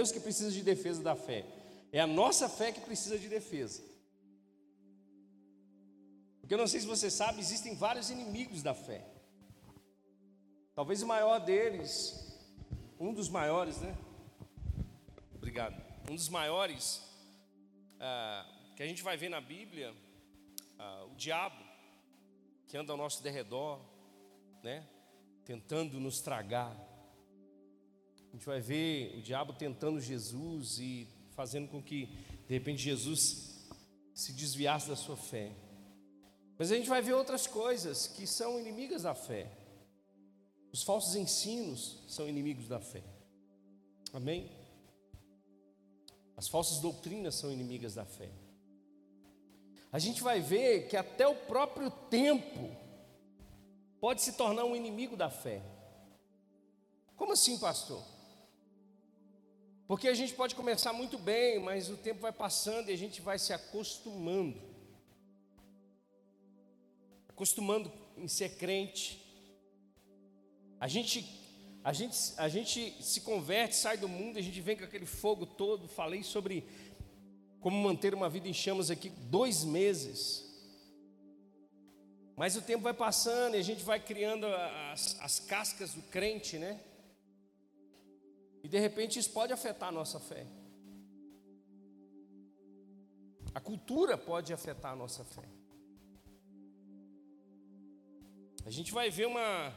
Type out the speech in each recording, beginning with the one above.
Deus que precisa de defesa da fé. É a nossa fé que precisa de defesa. Porque eu não sei se você sabe, existem vários inimigos da fé. Talvez o maior deles, um dos maiores, né? Obrigado. Um dos maiores ah, que a gente vai ver na Bíblia, ah, o diabo, que anda ao nosso derredor, né? Tentando nos tragar. A gente vai ver o diabo tentando Jesus e fazendo com que, de repente, Jesus se desviasse da sua fé. Mas a gente vai ver outras coisas que são inimigas da fé. Os falsos ensinos são inimigos da fé. Amém? As falsas doutrinas são inimigas da fé. A gente vai ver que até o próprio tempo pode se tornar um inimigo da fé. Como assim, pastor? Porque a gente pode começar muito bem, mas o tempo vai passando e a gente vai se acostumando. Acostumando em ser crente. A gente, a gente, a gente se converte, sai do mundo, a gente vem com aquele fogo todo. Falei sobre como manter uma vida em chamas aqui dois meses. Mas o tempo vai passando e a gente vai criando as, as cascas do crente, né? E de repente isso pode afetar a nossa fé. A cultura pode afetar a nossa fé. A gente vai ver uma,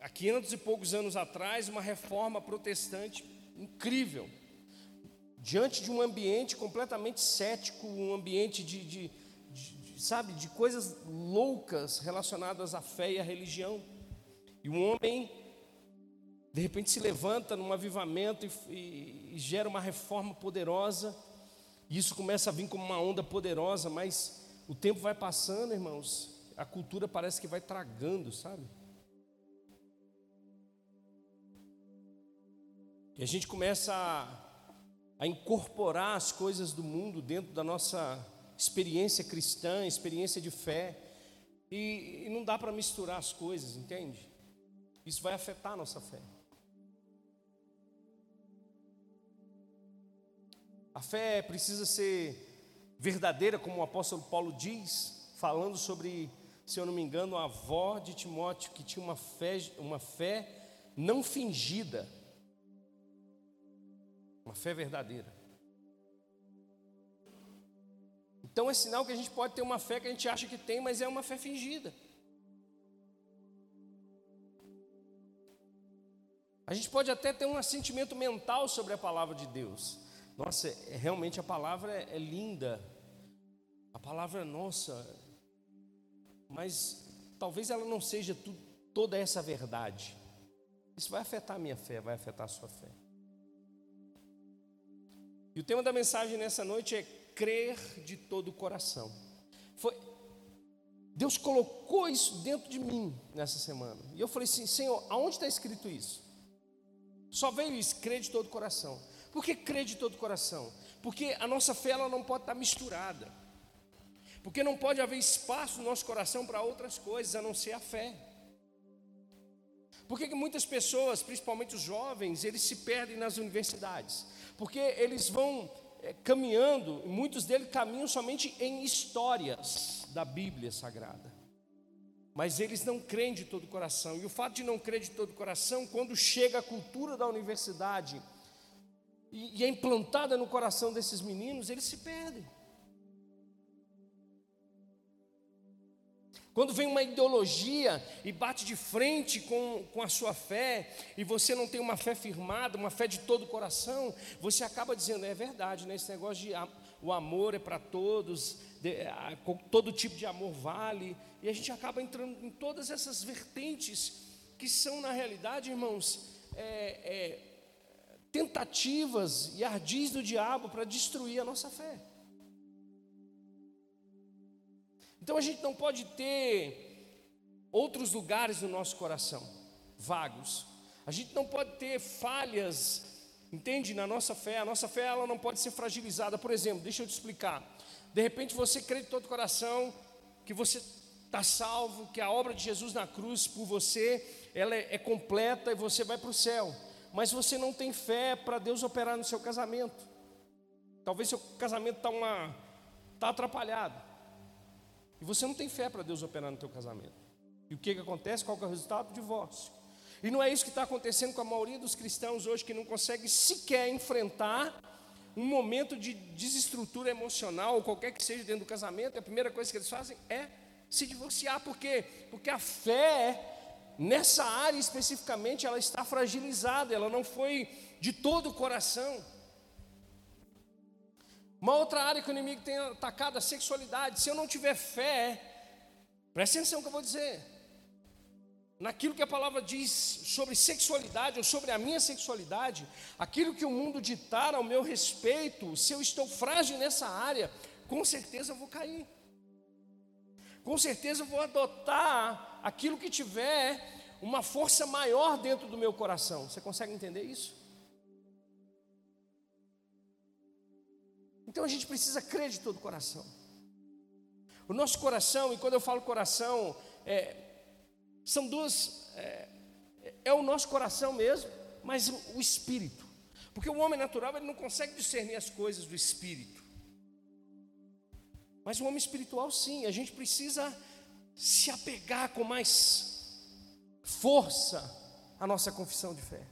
há 500 e poucos anos atrás, uma reforma protestante incrível. Diante de um ambiente completamente cético, um ambiente de, de, de, sabe, de coisas loucas relacionadas à fé e à religião. E um homem de repente se levanta num avivamento e, e, e, gera uma reforma poderosa, e isso começa a vir como uma onda poderosa, mas o tempo vai passando, irmãos, a cultura parece que vai tragando, sabe? E a gente começa a, a incorporar as coisas do mundo dentro da nossa experiência cristã, experiência de fé, e, e não dá para misturar as coisas, entende? Isso vai afetar a nossa fé. A fé precisa ser verdadeira, como o apóstolo Paulo diz, falando sobre, se eu não me engano, a avó de Timóteo, que tinha uma fé, uma fé não fingida, uma fé verdadeira. Então é sinal que a gente pode ter uma fé que a gente acha que tem, mas é uma fé fingida. A gente pode até ter um assentimento mental sobre a palavra de Deus, nossa, é, realmente a palavra é, é linda, a palavra é nossa, mas talvez ela não seja tu, toda essa verdade. Isso vai afetar a minha fé, vai afetar a sua fé. E o tema da mensagem nessa noite é crer de todo o coração. Foi, Deus colocou isso dentro de mim nessa semana. E eu falei assim: Senhor, aonde está escrito isso? Só veio isso, crer de todo o coração. Por que crer de todo o coração? Porque a nossa fé ela não pode estar misturada. Porque não pode haver espaço no nosso coração para outras coisas a não ser a fé. Por que, muitas pessoas, principalmente os jovens, eles se perdem nas universidades? Porque eles vão é, caminhando, muitos deles caminham somente em histórias da Bíblia Sagrada. Mas eles não creem de todo o coração. E o fato de não crer de todo o coração, quando chega a cultura da universidade, e, e é implantada no coração desses meninos, eles se perdem. Quando vem uma ideologia e bate de frente com, com a sua fé, e você não tem uma fé firmada, uma fé de todo o coração, você acaba dizendo, é verdade, né? esse negócio de o amor é para todos, de, a, todo tipo de amor vale, e a gente acaba entrando em todas essas vertentes que são, na realidade, irmãos, é, é, tentativas e ardis do diabo para destruir a nossa fé. Então a gente não pode ter outros lugares no nosso coração vagos. A gente não pode ter falhas, entende, na nossa fé. A nossa fé ela não pode ser fragilizada. Por exemplo, deixa eu te explicar. De repente você crê de todo o coração que você está salvo, que a obra de Jesus na cruz por você ela é, é completa e você vai para o céu. Mas você não tem fé para Deus operar no seu casamento. Talvez seu casamento está uma tá atrapalhado. E você não tem fé para Deus operar no teu casamento. E o que, que acontece? Qual que é o resultado? Divórcio. E não é isso que está acontecendo com a maioria dos cristãos hoje que não consegue sequer enfrentar um momento de desestrutura emocional, ou qualquer que seja dentro do casamento. A primeira coisa que eles fazem é se divorciar. Por quê? Porque a fé nessa área especificamente, ela está fragilizada, ela não foi de todo o coração. Uma outra área que o inimigo tem atacado a sexualidade. Se eu não tiver fé, presta atenção no que eu vou dizer. Naquilo que a palavra diz sobre sexualidade ou sobre a minha sexualidade, aquilo que o mundo ditar ao meu respeito, se eu estou frágil nessa área, com certeza eu vou cair com certeza eu vou adotar aquilo que tiver uma força maior dentro do meu coração. Você consegue entender isso? Então a gente precisa crer de todo o coração. O nosso coração, e quando eu falo coração, é, são duas. É, é, o nosso coração mesmo, mas o, espírito. Porque o homem natural ele não consegue discernir as coisas do espírito. Mas o homem espiritual, sim, a gente precisa se apegar com mais força à nossa confissão de fé.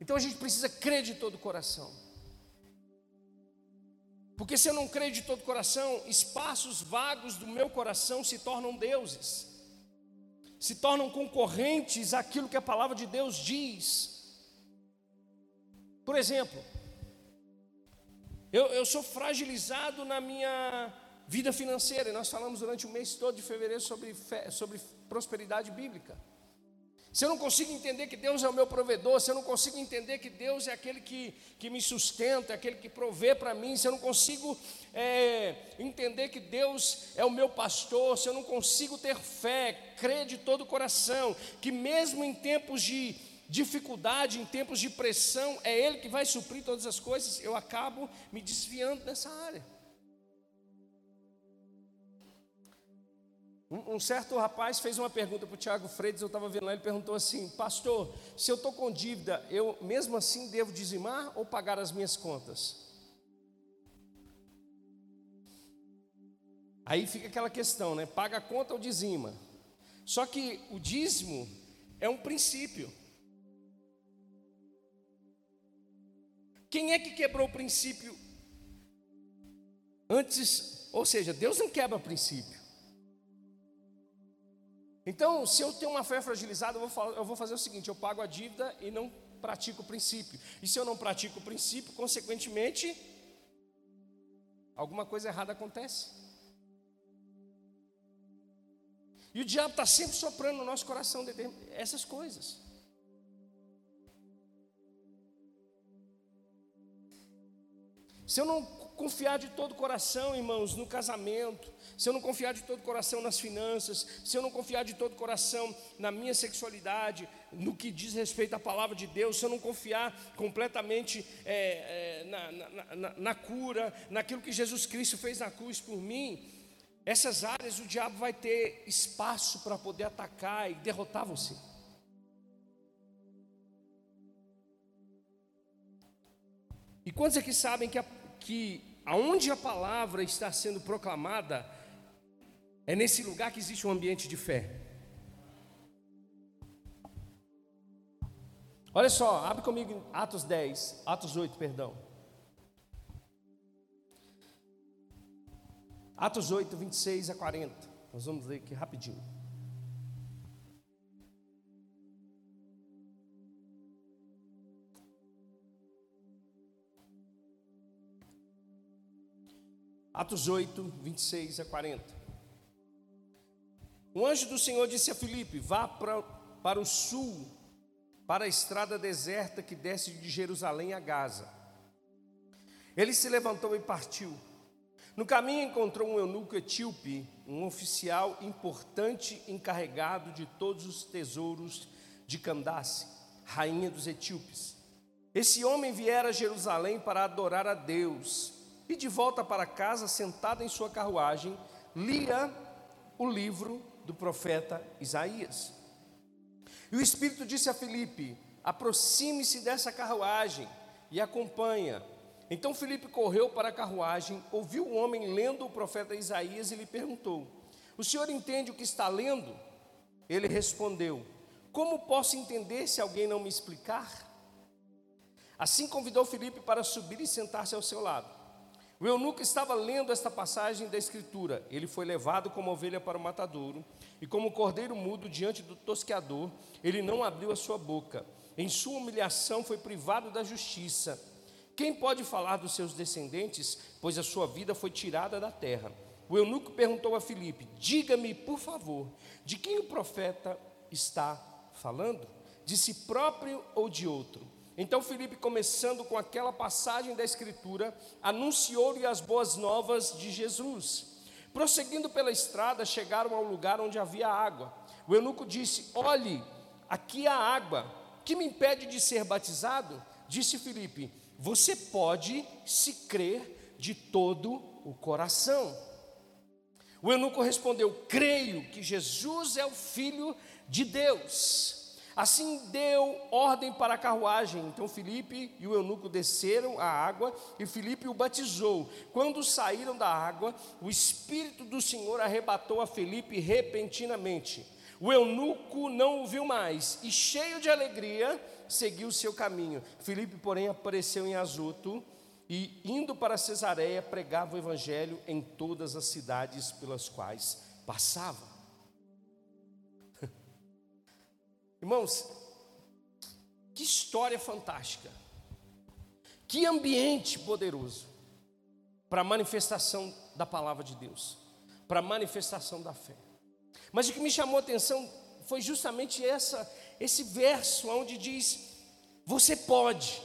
Então a gente precisa crer de todo o coração. Porque se eu não creio de todo o coração, espaços vagos do meu coração se tornam deuses, se tornam concorrentes àquilo que a palavra de Deus diz. Por exemplo, eu, eu sou fragilizado na minha vida financeira, e nós falamos durante o mês todo de fevereiro sobre, fé, sobre prosperidade bíblica. Se eu não consigo entender que Deus é o meu provedor, se eu não consigo entender que Deus é aquele que, que me sustenta, aquele que provê para mim, se eu não consigo é, entender que Deus é o meu pastor, se eu não consigo ter fé, crer de todo o coração, que mesmo em tempos de dificuldade, em tempos de pressão, é Ele que vai suprir todas as coisas, eu acabo me desviando nessa área. Um, um certo rapaz fez uma pergunta para o Tiago Freitas, eu estava vendo lá, ele perguntou assim: Pastor, se eu estou com dívida, eu mesmo assim devo dizimar ou pagar as minhas contas? Aí fica aquela questão, né? Paga a conta ou dizima? Só que o dízimo é um princípio. Quem é que quebrou o princípio antes? Ou seja, Deus não quebra princípio. Então, se eu tenho uma fé fragilizada, eu vou, eu vou fazer o seguinte: eu pago a dívida e não pratico o princípio. E se eu não pratico o princípio, consequentemente, alguma coisa errada acontece. E o diabo está sempre soprando no nosso coração essas coisas. Se eu não confiar de todo o coração, irmãos, no casamento, se eu não confiar de todo o coração nas finanças, se eu não confiar de todo o coração na minha sexualidade, no que diz respeito à palavra de Deus, se eu não confiar completamente é, é, na, na, na, na cura, naquilo que Jesus Cristo fez na cruz por mim, essas áreas o diabo vai ter espaço para poder atacar e derrotar você. E quantos aqui sabem que a que aonde a palavra está sendo proclamada, é nesse lugar que existe um ambiente de fé. Olha só, abre comigo Atos 10, Atos 8, perdão. Atos 8, 26 a 40. Nós vamos ler aqui rapidinho. Atos 8, 26 a 40. Um anjo do Senhor disse a Filipe: Vá para, para o sul, para a estrada deserta que desce de Jerusalém a Gaza. Ele se levantou e partiu. No caminho encontrou um eunuco etíope, um oficial importante encarregado de todos os tesouros de Candace, rainha dos etíopes. Esse homem viera a Jerusalém para adorar a Deus e de volta para casa, sentada em sua carruagem, lia o livro do profeta Isaías. E o Espírito disse a Filipe: aproxime-se dessa carruagem e acompanha. Então Filipe correu para a carruagem, ouviu o homem lendo o profeta Isaías e lhe perguntou: O senhor entende o que está lendo? Ele respondeu: Como posso entender se alguém não me explicar? Assim convidou Filipe para subir e sentar-se ao seu lado. O eunuco estava lendo esta passagem da Escritura. Ele foi levado como ovelha para o matadouro, e como cordeiro mudo diante do tosqueador, ele não abriu a sua boca. Em sua humilhação foi privado da justiça. Quem pode falar dos seus descendentes, pois a sua vida foi tirada da terra? O eunuco perguntou a Filipe: Diga-me, por favor, de quem o profeta está falando? De si próprio ou de outro? Então Filipe, começando com aquela passagem da Escritura, anunciou-lhe as boas novas de Jesus. Prosseguindo pela estrada, chegaram ao lugar onde havia água. O eunuco disse: Olhe, aqui há água. Que me impede de ser batizado? Disse Filipe: Você pode se crer de todo o coração. O eunuco respondeu: Creio que Jesus é o Filho de Deus. Assim deu ordem para a carruagem. Então Filipe e o eunuco desceram a água e Filipe o batizou. Quando saíram da água, o Espírito do Senhor arrebatou a Filipe repentinamente. O eunuco não o viu mais e, cheio de alegria, seguiu seu caminho. Filipe, porém, apareceu em Azoto e, indo para Cesareia, pregava o evangelho em todas as cidades pelas quais passava. Irmãos, que história fantástica, que ambiente poderoso para a manifestação da palavra de Deus, para a manifestação da fé. Mas o que me chamou a atenção foi justamente essa, esse verso onde diz: Você pode,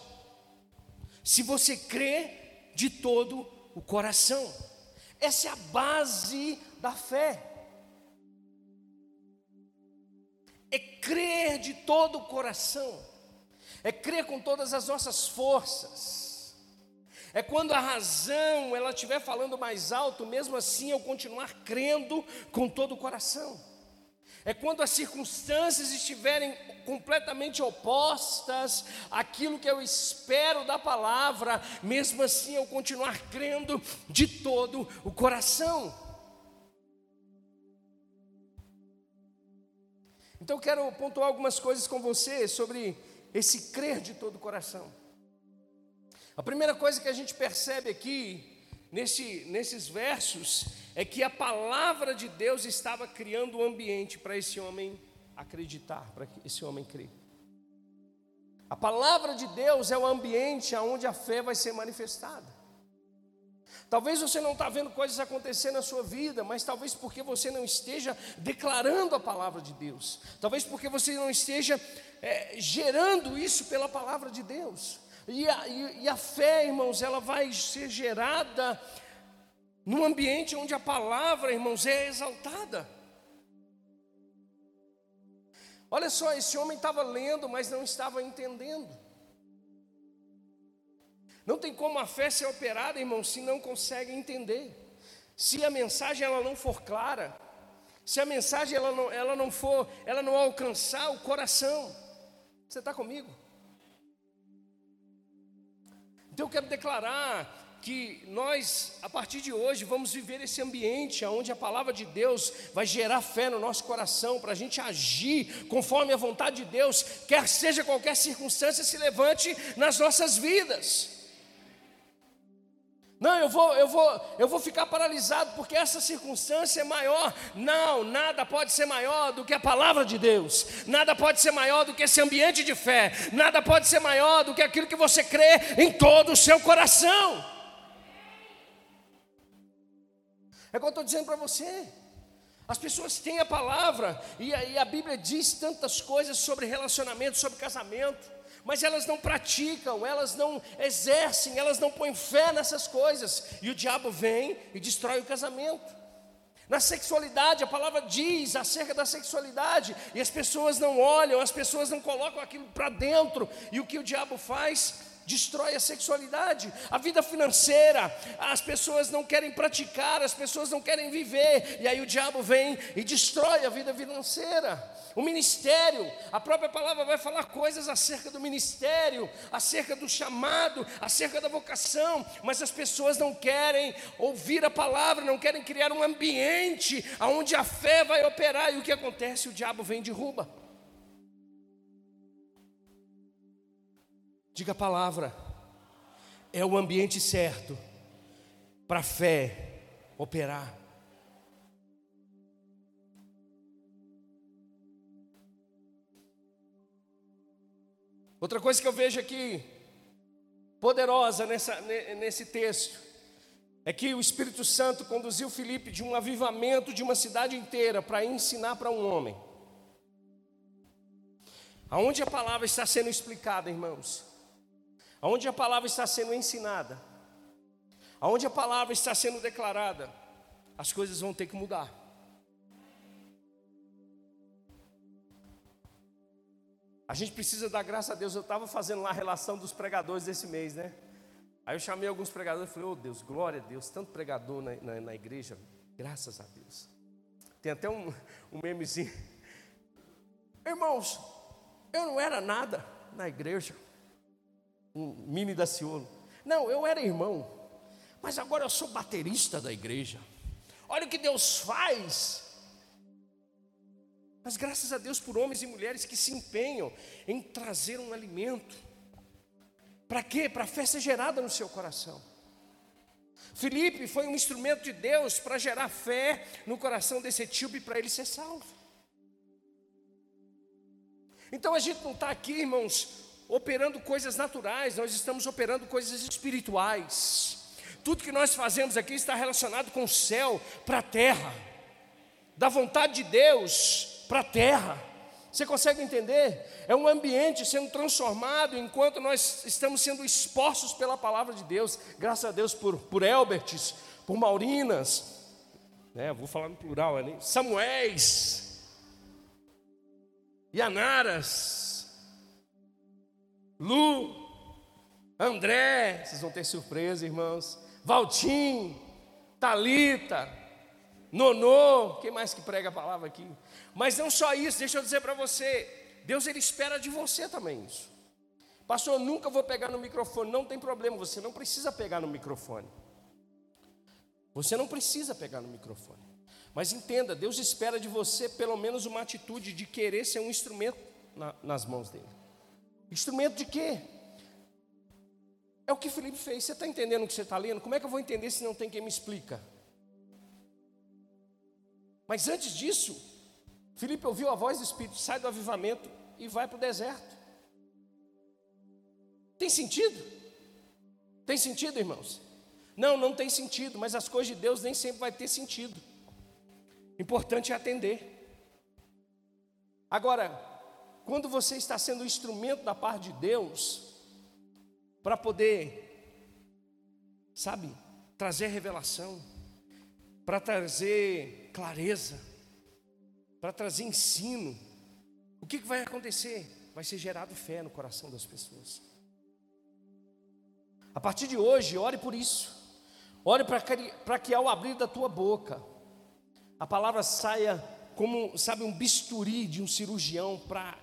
se você crê de todo o coração. Essa é a base da fé. É crer de todo o coração, é crer com todas as nossas forças. É quando a razão ela estiver falando mais alto, mesmo assim eu continuar crendo com todo o coração. É quando as circunstâncias estiverem completamente opostas àquilo que eu espero da palavra, mesmo assim eu continuar crendo de todo o coração. Então quero pontuar algumas coisas com você sobre esse crer de todo o coração. A primeira coisa que a gente percebe aqui, nesse, nesses versos, é que a palavra de Deus estava criando um ambiente para esse homem acreditar, para esse homem crer. A palavra de Deus é o ambiente onde a fé vai ser manifestada. Talvez você não está vendo coisas acontecer na sua vida, mas talvez porque você não esteja declarando a palavra de Deus. Talvez porque você não esteja é, gerando isso pela palavra de Deus. E a, e, e a fé, irmãos, ela vai ser gerada num ambiente onde a palavra, irmãos, é exaltada. Olha só, esse homem estava lendo, mas não estava entendendo. Não tem como a fé ser operada, irmão, se não consegue entender. Se a mensagem ela não for clara, se a mensagem ela não, ela não for, ela não alcançar o coração. Você está comigo? Então eu quero declarar que nós, a partir de hoje, vamos viver esse ambiente onde a palavra de Deus vai gerar fé no nosso coração, para a gente agir conforme a vontade de Deus, quer seja qualquer circunstância se levante nas nossas vidas. Não, eu vou, eu vou, eu vou ficar paralisado porque essa circunstância é maior. Não, nada pode ser maior do que a palavra de Deus. Nada pode ser maior do que esse ambiente de fé. Nada pode ser maior do que aquilo que você crê em todo o seu coração. É o que eu estou dizendo para você. As pessoas têm a palavra e a, e a Bíblia diz tantas coisas sobre relacionamento, sobre casamento mas elas não praticam, elas não exercem, elas não põem fé nessas coisas, e o diabo vem e destrói o casamento. Na sexualidade, a palavra diz acerca da sexualidade, e as pessoas não olham, as pessoas não colocam aquilo para dentro, e o que o diabo faz? Destrói a sexualidade, a vida financeira, as pessoas não querem praticar, as pessoas não querem viver, e aí o diabo vem e destrói a vida financeira. O ministério, a própria palavra vai falar coisas acerca do ministério, acerca do chamado, acerca da vocação, mas as pessoas não querem ouvir a palavra, não querem criar um ambiente onde a fé vai operar, e o que acontece? O diabo vem e derruba. Diga a palavra, é o ambiente certo para a fé operar. Outra coisa que eu vejo aqui, poderosa nessa, nesse texto, é que o Espírito Santo conduziu Filipe de um avivamento de uma cidade inteira para ensinar para um homem. Aonde a palavra está sendo explicada, irmãos? Aonde a palavra está sendo ensinada? Aonde a palavra está sendo declarada? As coisas vão ter que mudar. A gente precisa dar graça a Deus. Eu estava fazendo lá a relação dos pregadores desse mês, né? Aí eu chamei alguns pregadores e falei, oh Deus, glória a Deus, tanto pregador na, na, na igreja, graças a Deus. Tem até um, um memezinho. Irmãos, eu não era nada na igreja. Um mini da Ciolo. Não, eu era irmão. Mas agora eu sou baterista da igreja. Olha o que Deus faz. Mas graças a Deus por homens e mulheres que se empenham em trazer um alimento. Para quê? Para a fé ser gerada no seu coração. Felipe foi um instrumento de Deus para gerar fé no coração desse etíope para ele ser salvo. Então a gente não está aqui, irmãos, operando coisas naturais, nós estamos operando coisas espirituais. Tudo que nós fazemos aqui está relacionado com o céu para a terra, da vontade de Deus para a terra. Você consegue entender? É um ambiente sendo transformado enquanto nós estamos sendo expostos pela palavra de Deus. Graças a Deus por, por Elberts, por Maurinas, né, vou falar no plural ali, Samuéis, Yanaras, Lu, André, vocês vão ter surpresa, irmãos, Valtim, Talita, Nonô, quem mais que prega a palavra aqui? Mas não só isso, deixa eu dizer para você, Deus ele espera de você também isso. Pastor, eu nunca vou pegar no microfone, não tem problema, você não precisa pegar no microfone. Você não precisa pegar no microfone. Mas entenda, Deus espera de você pelo menos uma atitude de querer ser um instrumento na, nas mãos dele. Instrumento de quê? É o que Felipe fez. Você está entendendo o que você está lendo? Como é que eu vou entender se não tem quem me explica? Mas antes disso, Filipe ouviu a voz do Espírito, sai do avivamento e vai para o deserto. Tem sentido? Tem sentido, irmãos? Não, não tem sentido, mas as coisas de Deus nem sempre vai ter sentido. Importante é atender. Agora, quando você está sendo instrumento da parte de Deus, para poder, sabe, trazer revelação, para trazer clareza, para trazer ensino, o que, que vai acontecer? Vai ser gerado fé no coração das pessoas. A partir de hoje, ore por isso. Ore para que ao abrir da tua boca, a palavra saia como, sabe, um bisturi de um cirurgião para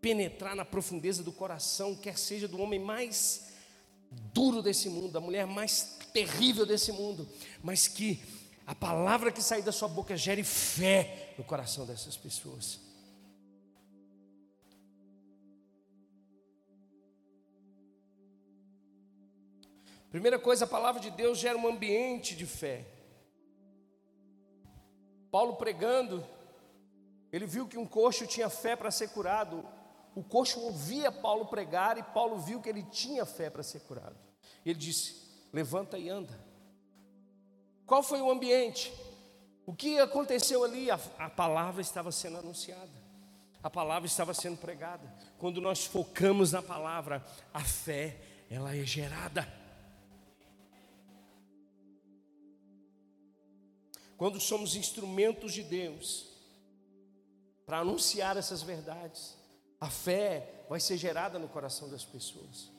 penetrar na profundeza do coração, quer seja do homem mais duro desse mundo, da mulher mais terrível desse mundo, mas que a palavra que sair da sua boca gere fé no coração dessas pessoas. Primeira coisa, a palavra de Deus gera um ambiente de fé. Paulo pregando, ele viu que um coxo tinha fé para ser curado. O coxo ouvia Paulo pregar e Paulo viu que ele tinha fé para ser curado. Ele disse: Levanta e anda. Qual foi o ambiente? O que aconteceu ali? A, a, palavra estava sendo anunciada, a palavra estava sendo pregada. Quando nós focamos na palavra, a fé, ela é gerada. Quando somos instrumentos de Deus para anunciar essas verdades, a fé vai ser gerada no coração das pessoas.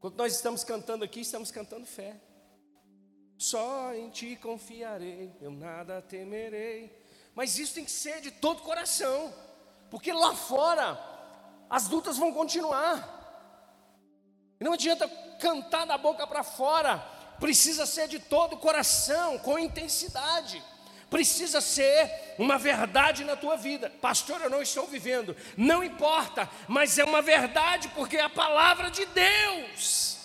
Quando nós estamos cantando aqui, estamos cantando fé. Só em ti confiarei, eu nada temerei. Mas isso tem que ser de todo coração, porque lá fora as lutas vão continuar. Não adianta cantar da boca para fora, precisa ser de todo coração, com intensidade. Precisa ser uma verdade na tua vida. Pastor, eu não estou vivendo. Não importa, mas é uma verdade porque é a palavra de Deus.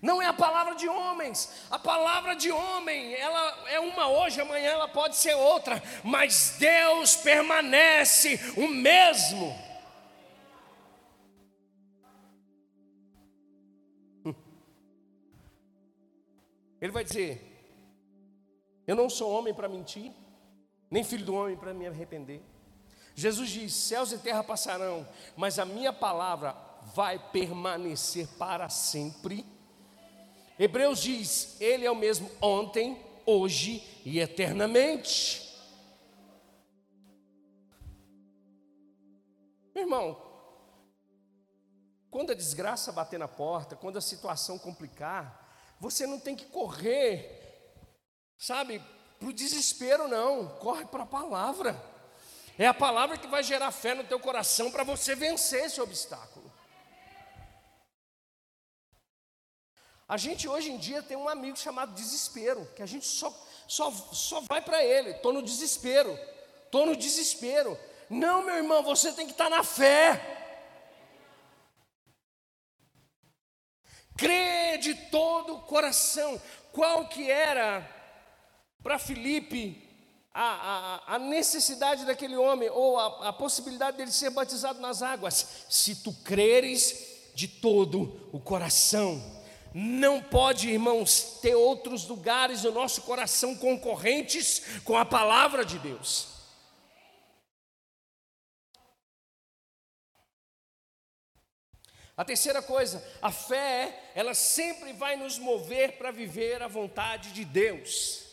Não é a palavra de homens. A palavra de homem, ela é uma hoje, amanhã ela pode ser outra, mas Deus permanece o mesmo. Ele vai dizer: Eu não sou homem para mentir, nem filho do homem para me arrepender. Jesus diz: Céus e terra passarão, mas a minha palavra vai permanecer para sempre. Hebreus diz: Ele é o mesmo ontem, hoje e eternamente. Meu irmão, quando a desgraça bater na porta, quando a situação complicar, você não tem que correr, sabe, para o desespero, não. Corre para a palavra. É a palavra que vai gerar fé no teu coração para você vencer esse obstáculo. A gente hoje em dia tem um amigo chamado desespero, que a gente só, só, só vai para ele. Estou no desespero, estou no desespero. Não, meu irmão, você tem que estar tá na fé. crê de todo o coração. Qual que era para Filipe a, a, a, necessidade daquele homem, ou a, a possibilidade dele ser batizado nas águas? Se tu creres de todo o coração. Não pode, irmãos, ter outros lugares no nosso coração concorrentes com a palavra de Deus. A terceira coisa, a fé, ela sempre vai nos mover para viver a vontade de Deus.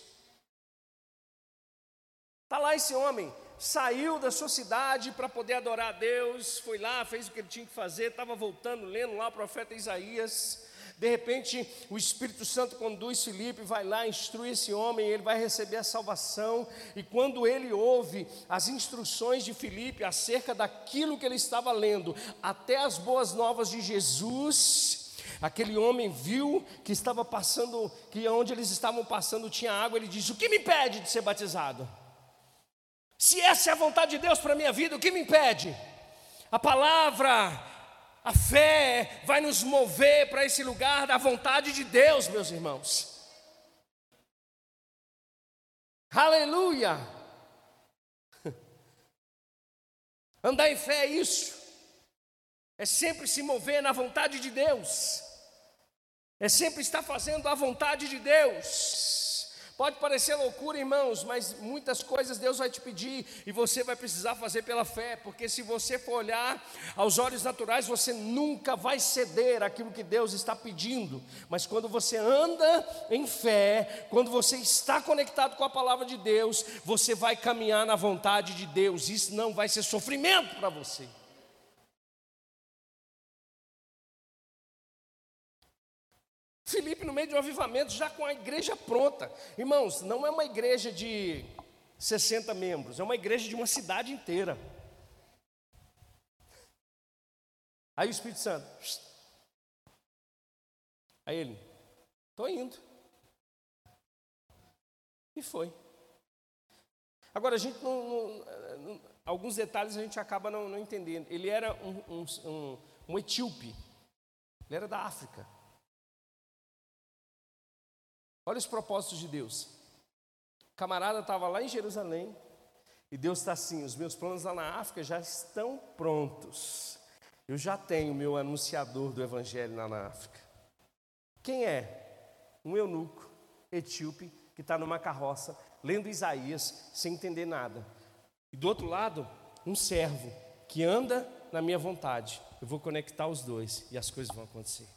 Está lá esse homem, saiu da sua cidade para poder adorar a Deus, foi lá, fez o que ele tinha que fazer, estava voltando, lendo lá o profeta Isaías. De repente, o Espírito Santo conduz Felipe, vai lá, instrui esse homem, ele vai receber a salvação. E quando ele ouve as instruções de Felipe acerca daquilo que ele estava lendo, até as boas novas de Jesus, aquele homem viu que estava passando, que onde eles estavam passando tinha água, ele disse: O que me impede de ser batizado? Se essa é a vontade de Deus para a minha vida, o que me impede? A palavra a fé vai nos mover para esse lugar da vontade de Deus, meus irmãos. Aleluia! Andar em fé é isso, é sempre se mover na vontade de Deus, é sempre estar fazendo a vontade de Deus. Pode parecer loucura, irmãos, mas muitas coisas Deus vai te pedir e você vai precisar fazer pela fé, porque se você for olhar aos olhos naturais, você nunca vai ceder aquilo que Deus está pedindo. Mas quando você anda em fé, quando você está conectado com a palavra de Deus, você vai caminhar na vontade de Deus. Isso não vai ser sofrimento para você. Filipe, no meio de um avivamento, já com a igreja pronta. Irmãos, não é uma igreja de 60 membros, é uma igreja de uma cidade inteira. Aí o Espírito Santo. Aí ele, estou indo. E foi. Agora, a gente não, não, alguns detalhes a gente acaba não, não entendendo. Ele era um, um, um, um etíope, ele era da África. Olha os propósitos de Deus. O camarada estava lá em Jerusalém e Deus está assim: os meus planos lá na África já estão prontos. Eu já tenho meu anunciador do Evangelho lá na África. Quem é? Um eunuco etíope que está numa carroça lendo Isaías sem entender nada. E do outro lado, um servo que anda na minha vontade. Eu vou conectar os dois e as coisas vão acontecer.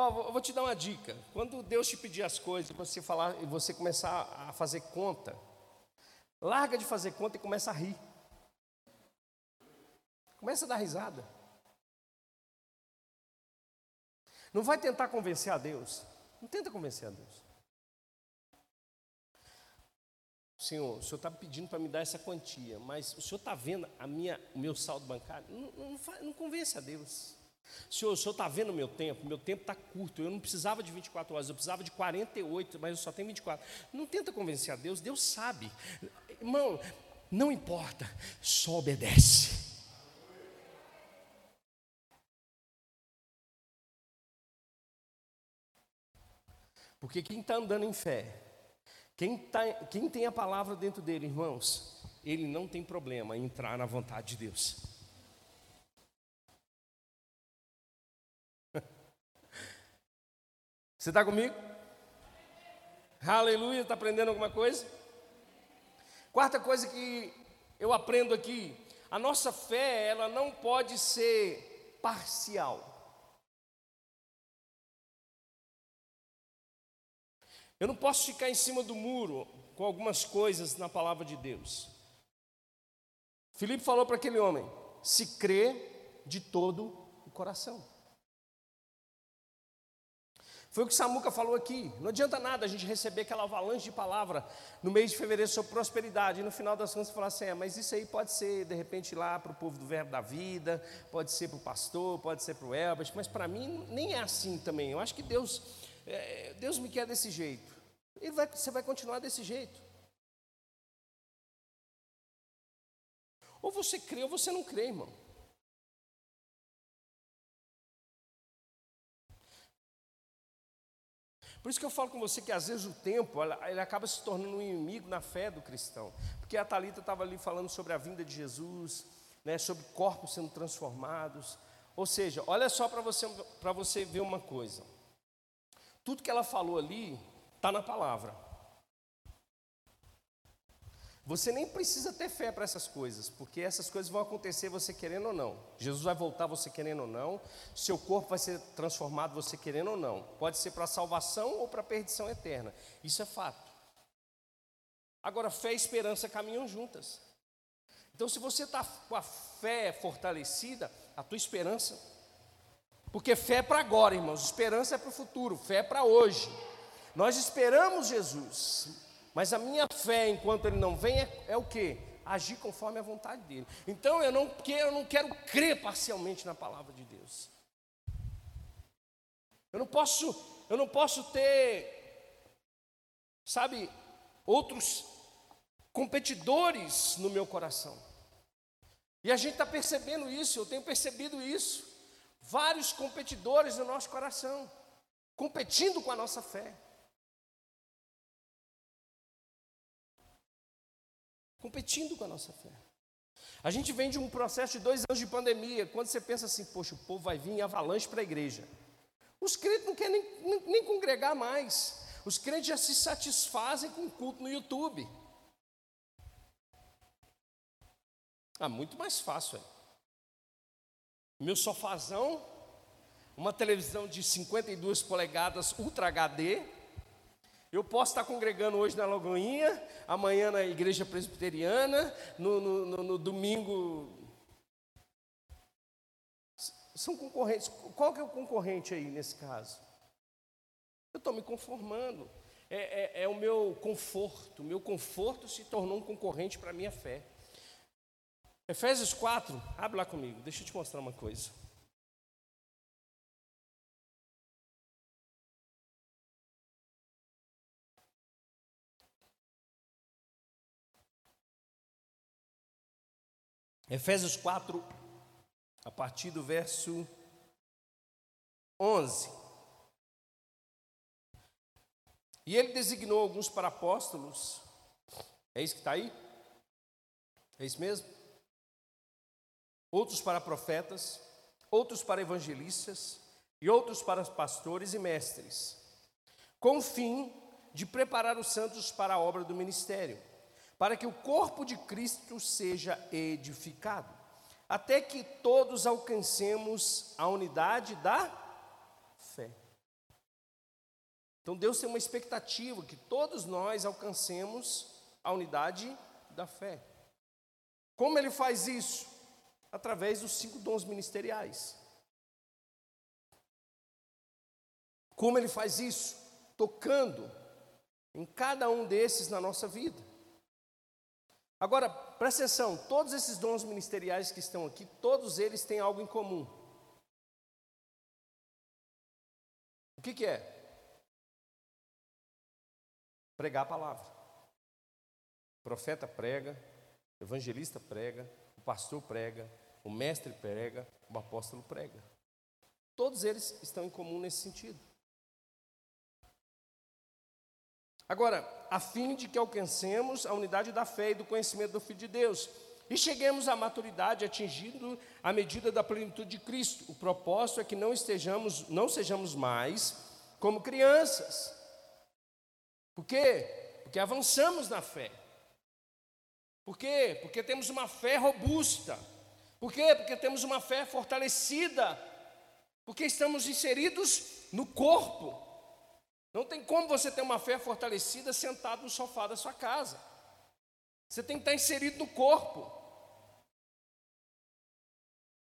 Ó, vou te dar uma dica. Quando Deus te pedir as coisas, você falar e você começar a fazer conta, larga de fazer conta e começa a rir. Começa a dar risada. Não vai tentar convencer a Deus. Não tenta convencer a Deus. Senhor, o Senhor está pedindo para me dar essa quantia, mas o Senhor está vendo a minha, o meu saldo bancário? Não, não, não convence a Deus. Senhor, o Senhor está vendo o meu tempo? Meu tempo está curto. Eu não precisava de 24 horas, eu precisava de 48, mas eu só tenho 24. Não tenta convencer a Deus, Deus sabe. Irmão, não importa, só obedece. Porque quem está andando em fé, quem, tá, quem tem a palavra dentro dele, irmãos, ele não tem problema em entrar na vontade de Deus. Você está comigo? Aleluia, está aprendendo alguma coisa? Quarta coisa que eu aprendo aqui, a nossa fé, ela não pode ser parcial. Eu não posso ficar em cima do muro com algumas coisas na palavra de Deus. Filipe falou para aquele homem: se crê de todo o coração. Foi o que Samuca falou aqui. Não adianta nada a gente receber aquela avalanche de palavra no mês de fevereiro sobre prosperidade e no final das contas falar assim: é, mas isso aí pode ser de repente lá para o povo do Verbo da Vida, pode ser para o pastor, pode ser para o Elbert, mas para mim nem é assim também. Eu acho que Deus é, Deus me quer desse jeito. E vai, você vai continuar desse jeito. Ou você crê ou você não crê, irmão. Por isso que eu falo com você que às vezes o tempo ele acaba se tornando um inimigo na fé do cristão. Porque a Talita estava ali falando sobre a vinda de Jesus, né, sobre corpos sendo transformados. Ou seja, olha só para você, para você ver uma coisa. Tudo que ela falou ali está na palavra. Você nem precisa ter fé para essas coisas, porque essas coisas vão acontecer você querendo ou não. Jesus vai voltar você querendo ou não, seu corpo vai ser transformado você querendo ou não. Pode ser para salvação ou para perdição eterna. Isso é fato. Agora, fé e esperança caminham juntas. Então, se você está com a fé fortalecida, a tua esperança porque fé é para agora, irmãos, esperança é para o futuro, fé é para hoje. Nós esperamos Jesus, mas a minha fé, enquanto ele não vem, é, é o que? Agir conforme a vontade dele. Então eu não, quero, eu não quero crer parcialmente na palavra de Deus. Eu não posso, eu não posso ter, sabe, outros competidores no meu coração. E a gente está percebendo isso, eu tenho percebido isso vários competidores no nosso coração, competindo com a nossa fé. Competindo com a nossa fé. A gente vem de um processo de dois anos de pandemia, quando você pensa assim, poxa, o povo vai vir em avalanche para a igreja. Os crentes não querem nem, nem, nem, congregar mais. Os crentes já se satisfazem com o culto no YouTube. Ah, muito mais fácil, é meu sofazão, uma televisão de 52 polegadas Ultra HD. Eu posso estar congregando hoje na Lagoinha, amanhã na igreja presbiteriana, no, no, no, no domingo. São concorrentes. Qual que é o concorrente aí nesse caso? Eu estou me conformando. É, é, é, o meu conforto. O meu conforto se tornou um concorrente para a minha fé. Efésios 4, abre lá comigo, deixa eu te mostrar uma coisa. Efésios 4, a partir do verso 11. E ele designou alguns para apóstolos. É isso que está aí? É isso mesmo? outros para profetas, outros para evangelistas e outros para pastores e mestres, com o fim de preparar os santos para a obra do ministério, para que o corpo de Cristo seja edificado, até que todos alcancemos a unidade da fé Então Deus tem uma expectativa que todos nós alcancemos a unidade da fé. Como ele faz isso? Através dos cinco dons ministeriais. Como ele faz isso? Tocando em cada um desses na nossa vida. Agora, presta atenção, todos esses dons ministeriais que estão aqui, todos eles têm algo em comum. O que, que é? Pregar a palavra. O profeta prega, o evangelista prega, o pastor prega, o mestre prega, o apóstolo prega. Todos eles estão em comum nesse sentido. Agora, a fim de que alcancemos a unidade da fé e do conhecimento do Filho de Deus e cheguemos à maturidade atingindo a medida da plenitude de Cristo. O propósito é que não estejamos, não sejamos mais como crianças. Por quê? Porque avançamos na fé. Por quê? Porque temos uma fé robusta. Por quê? Porque temos uma fé fortalecida. Porque estamos inseridos no corpo. Não tem como você ter uma fé fortalecida sentado no sofá da sua casa. Você tem que estar inserido no corpo.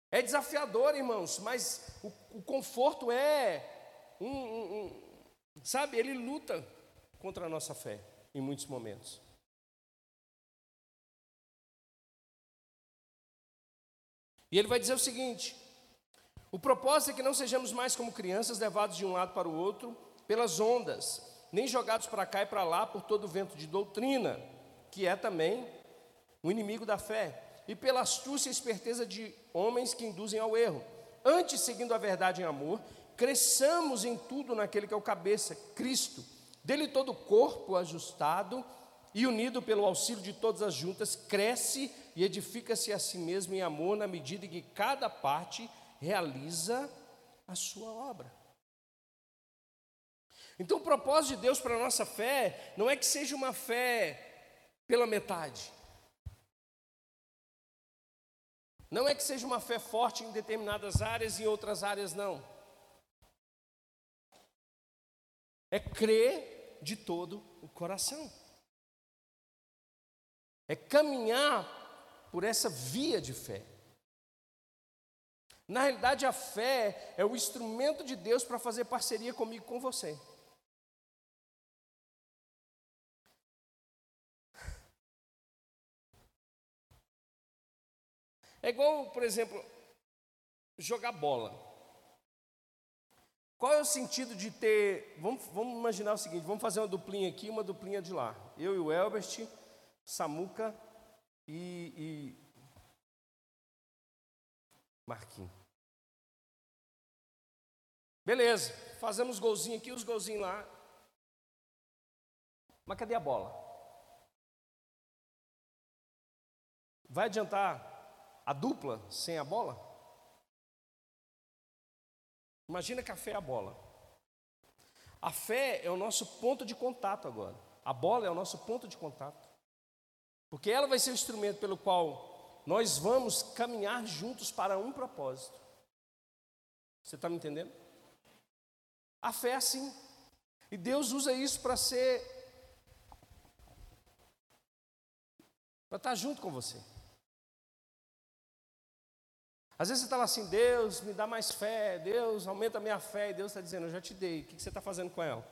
É desafiador, irmãos, mas o, o conforto é um, um, um, sabe, ele luta contra a nossa fé em muitos momentos. E ele vai dizer o seguinte: o propósito é que não sejamos mais como crianças levados de um lado para o outro pelas ondas, nem jogados para cá e para lá por todo o vento de doutrina, que é também o inimigo da fé, e pela astúcia e esperteza de homens que induzem ao erro. Antes, seguindo a verdade em amor, cresçamos em tudo naquele que é o cabeça, Cristo. Dele todo o corpo ajustado e unido pelo auxílio de todas as juntas, cresce e edifica-se a si mesmo em amor, na medida em que cada parte realiza a sua obra. Então, o propósito de Deus para a nossa fé não é que seja uma fé pela metade. Não é que seja uma fé forte em determinadas áreas e em outras áreas não. É crer de todo o coração. É caminhar por essa via de fé. Na realidade, a fé é o instrumento de Deus para fazer parceria comigo, com você. É igual, por exemplo, jogar bola. Qual é o sentido de ter. Vamos, vamos imaginar o seguinte: vamos fazer uma duplinha aqui uma duplinha de lá. Eu e o Elbert, Samuca e, e Marquinhos. Beleza, fazemos golzinho aqui, os golzinhos lá. Mas cadê a bola? Vai adiantar a dupla sem a bola? Imagina que a fé é a bola. A fé é o nosso ponto de contato agora. A bola é o nosso ponto de contato. Porque ela vai ser o instrumento pelo qual nós vamos caminhar juntos para um propósito. Você está me entendendo? A fé é assim. E Deus usa isso para ser. para estar junto com você. Às vezes você está lá assim, Deus, me dá mais fé, Deus, aumenta a minha fé, e Deus está dizendo, eu já te dei, o que você está fazendo com ela?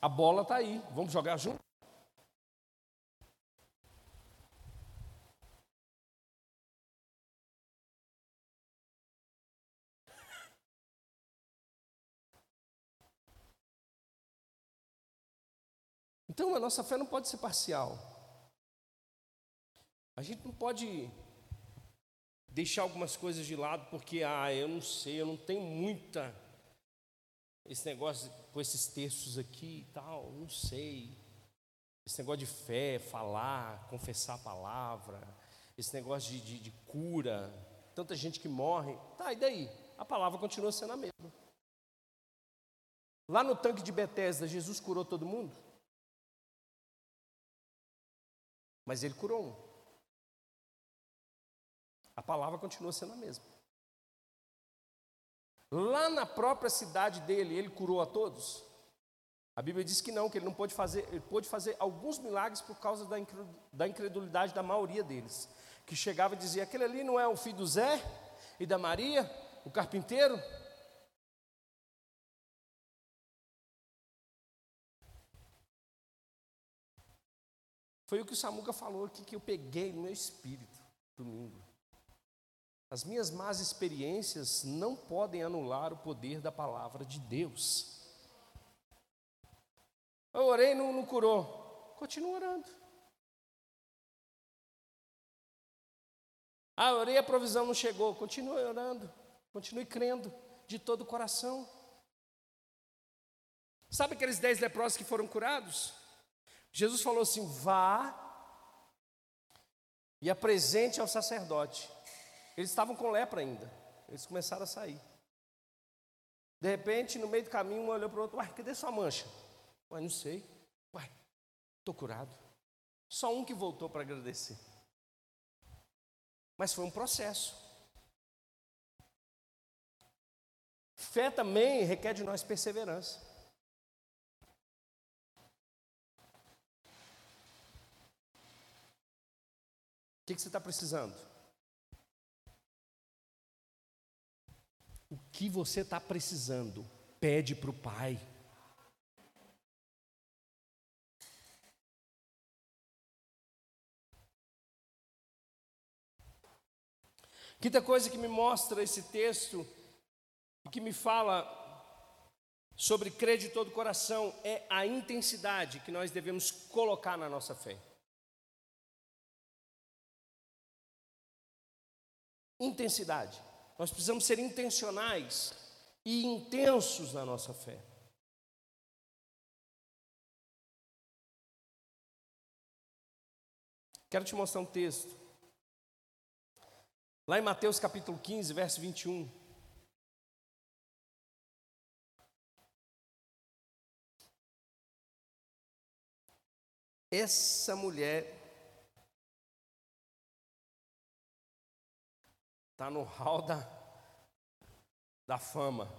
A bola está aí, vamos jogar junto? Então a nossa fé não pode ser parcial. A gente não pode deixar algumas coisas de lado, porque, ah, eu não sei, eu não tenho muita. Esse negócio com esses textos aqui e tal, não sei. Esse negócio de fé, falar, confessar a palavra, esse negócio de, de, de cura, tanta gente que morre. Tá, e daí? A palavra continua sendo a mesma. Lá no tanque de Betesda, Jesus curou todo mundo? Mas ele curou um. A palavra continua sendo a mesma. Lá na própria cidade dele, ele curou a todos? A Bíblia diz que não, que ele não pôde fazer, ele pôde fazer alguns milagres por causa da incredulidade da maioria deles, que chegava e dizia: aquele ali não é o filho do Zé e da Maria, o carpinteiro? Foi o que o Samuca falou aqui que eu peguei no meu espírito domingo. As minhas más experiências não podem anular o poder da palavra de Deus. Eu orei não, não curou. Continua orando. Ah, eu orei a provisão não chegou. Continue orando. Continue crendo de todo o coração. Sabe aqueles dez leprosos que foram curados? Jesus falou assim: vá e apresente ao sacerdote. Eles estavam com lepra ainda. Eles começaram a sair. De repente, no meio do caminho, um olhou para o outro: Uai, cadê sua mancha? Uai, não sei. Uai, estou curado. Só um que voltou para agradecer. Mas foi um processo. Fé também requer de nós perseverança. O que, que você está precisando? O que você está precisando? Pede para o Pai. Quinta coisa que me mostra esse texto que me fala sobre crer de todo o coração é a intensidade que nós devemos colocar na nossa fé. Intensidade. Nós precisamos ser intencionais e intensos na nossa fé. Quero te mostrar um texto. Lá em Mateus capítulo 15, verso 21. Essa mulher está no hall da, da fama.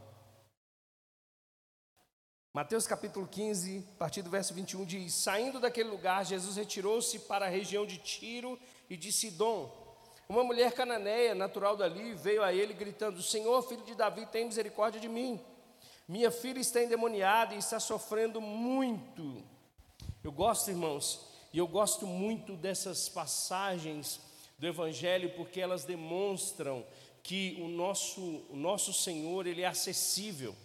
Mateus capítulo 15, a partir do verso 21 diz: Saindo daquele lugar, Jesus retirou-se para a região de Tiro e de Sidom. Uma mulher cananeia, natural dali, veio a ele gritando: Senhor, filho de Davi, tem misericórdia de mim. Minha filha está endemoniada e está sofrendo muito. Eu gosto, irmãos, e eu gosto muito dessas passagens do Evangelho, porque elas demonstram que o nosso, o nosso Senhor, Ele é acessível.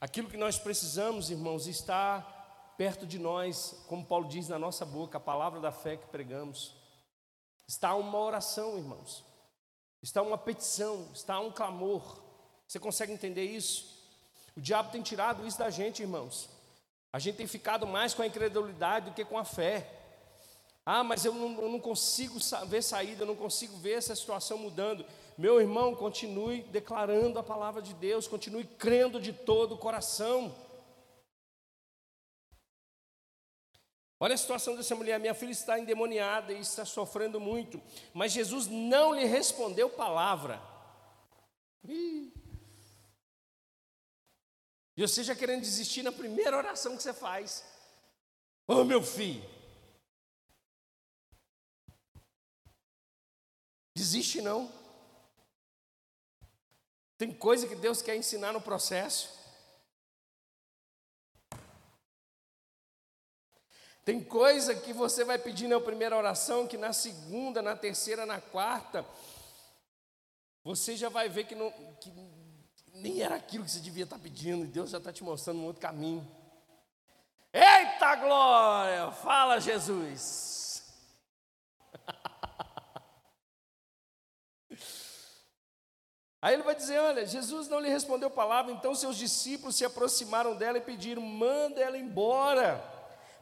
Aquilo que nós precisamos, irmãos, está perto de nós, como Paulo diz na nossa boca, a palavra da fé que pregamos. Está uma oração, irmãos. Está uma petição, está um clamor. Você consegue entender isso? O diabo tem tirado isso da gente, irmãos. A gente tem ficado mais com a incredulidade do que com a fé. Ah, mas eu não, eu não consigo ver saída, eu não consigo ver essa situação mudando. Meu irmão, continue declarando a palavra de Deus, continue crendo de todo o coração. Olha a situação dessa mulher: minha filha está endemoniada e está sofrendo muito, mas Jesus não lhe respondeu palavra. E você já querendo desistir na primeira oração que você faz. Ô oh, meu filho, Desiste não. Tem coisa que Deus quer ensinar no processo. Tem coisa que você vai pedir na primeira oração, que na segunda, na terceira, na quarta, você já vai ver que, não, que nem era aquilo que você devia estar pedindo, e Deus já está te mostrando um outro caminho. Eita glória! Fala Jesus! Aí ele vai dizer: Olha, Jesus não lhe respondeu palavra, então seus discípulos se aproximaram dela e pediram: Manda ela embora,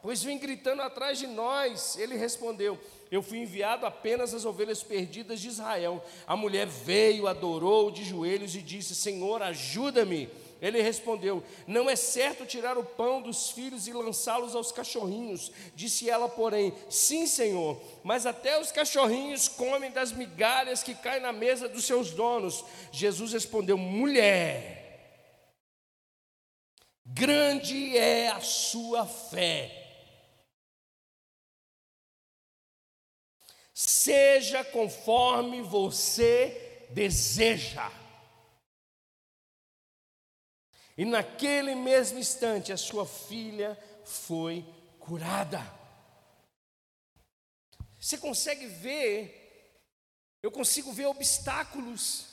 pois vem gritando atrás de nós. Ele respondeu: Eu fui enviado apenas às ovelhas perdidas de Israel. A mulher veio, adorou de joelhos e disse: Senhor, ajuda-me. Ele respondeu: Não é certo tirar o pão dos filhos e lançá-los aos cachorrinhos. Disse ela, porém: Sim, Senhor, mas até os cachorrinhos comem das migalhas que caem na mesa dos seus donos. Jesus respondeu: Mulher, grande é a sua fé. Seja conforme você deseja. E naquele mesmo instante, a sua filha foi curada. Você consegue ver, eu consigo ver obstáculos,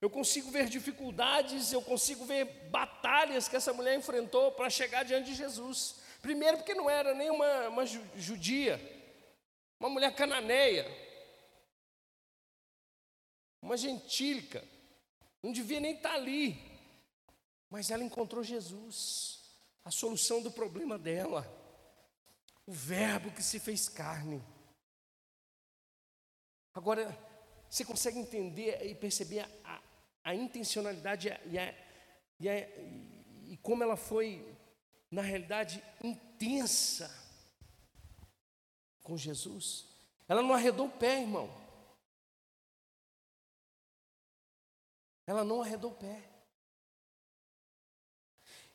eu consigo ver dificuldades, eu consigo ver batalhas que essa mulher enfrentou para chegar diante de Jesus. Primeiro, porque não era nem uma, uma judia, uma mulher cananeia, uma gentílica, não devia nem estar ali. Mas ela encontrou Jesus, a solução do problema dela, o Verbo que se fez carne. Agora, você consegue entender e perceber a, a, a intencionalidade e, a, e, e como ela foi, na realidade, intensa com Jesus? Ela não arredou o pé, irmão. Ela não arredou o pé.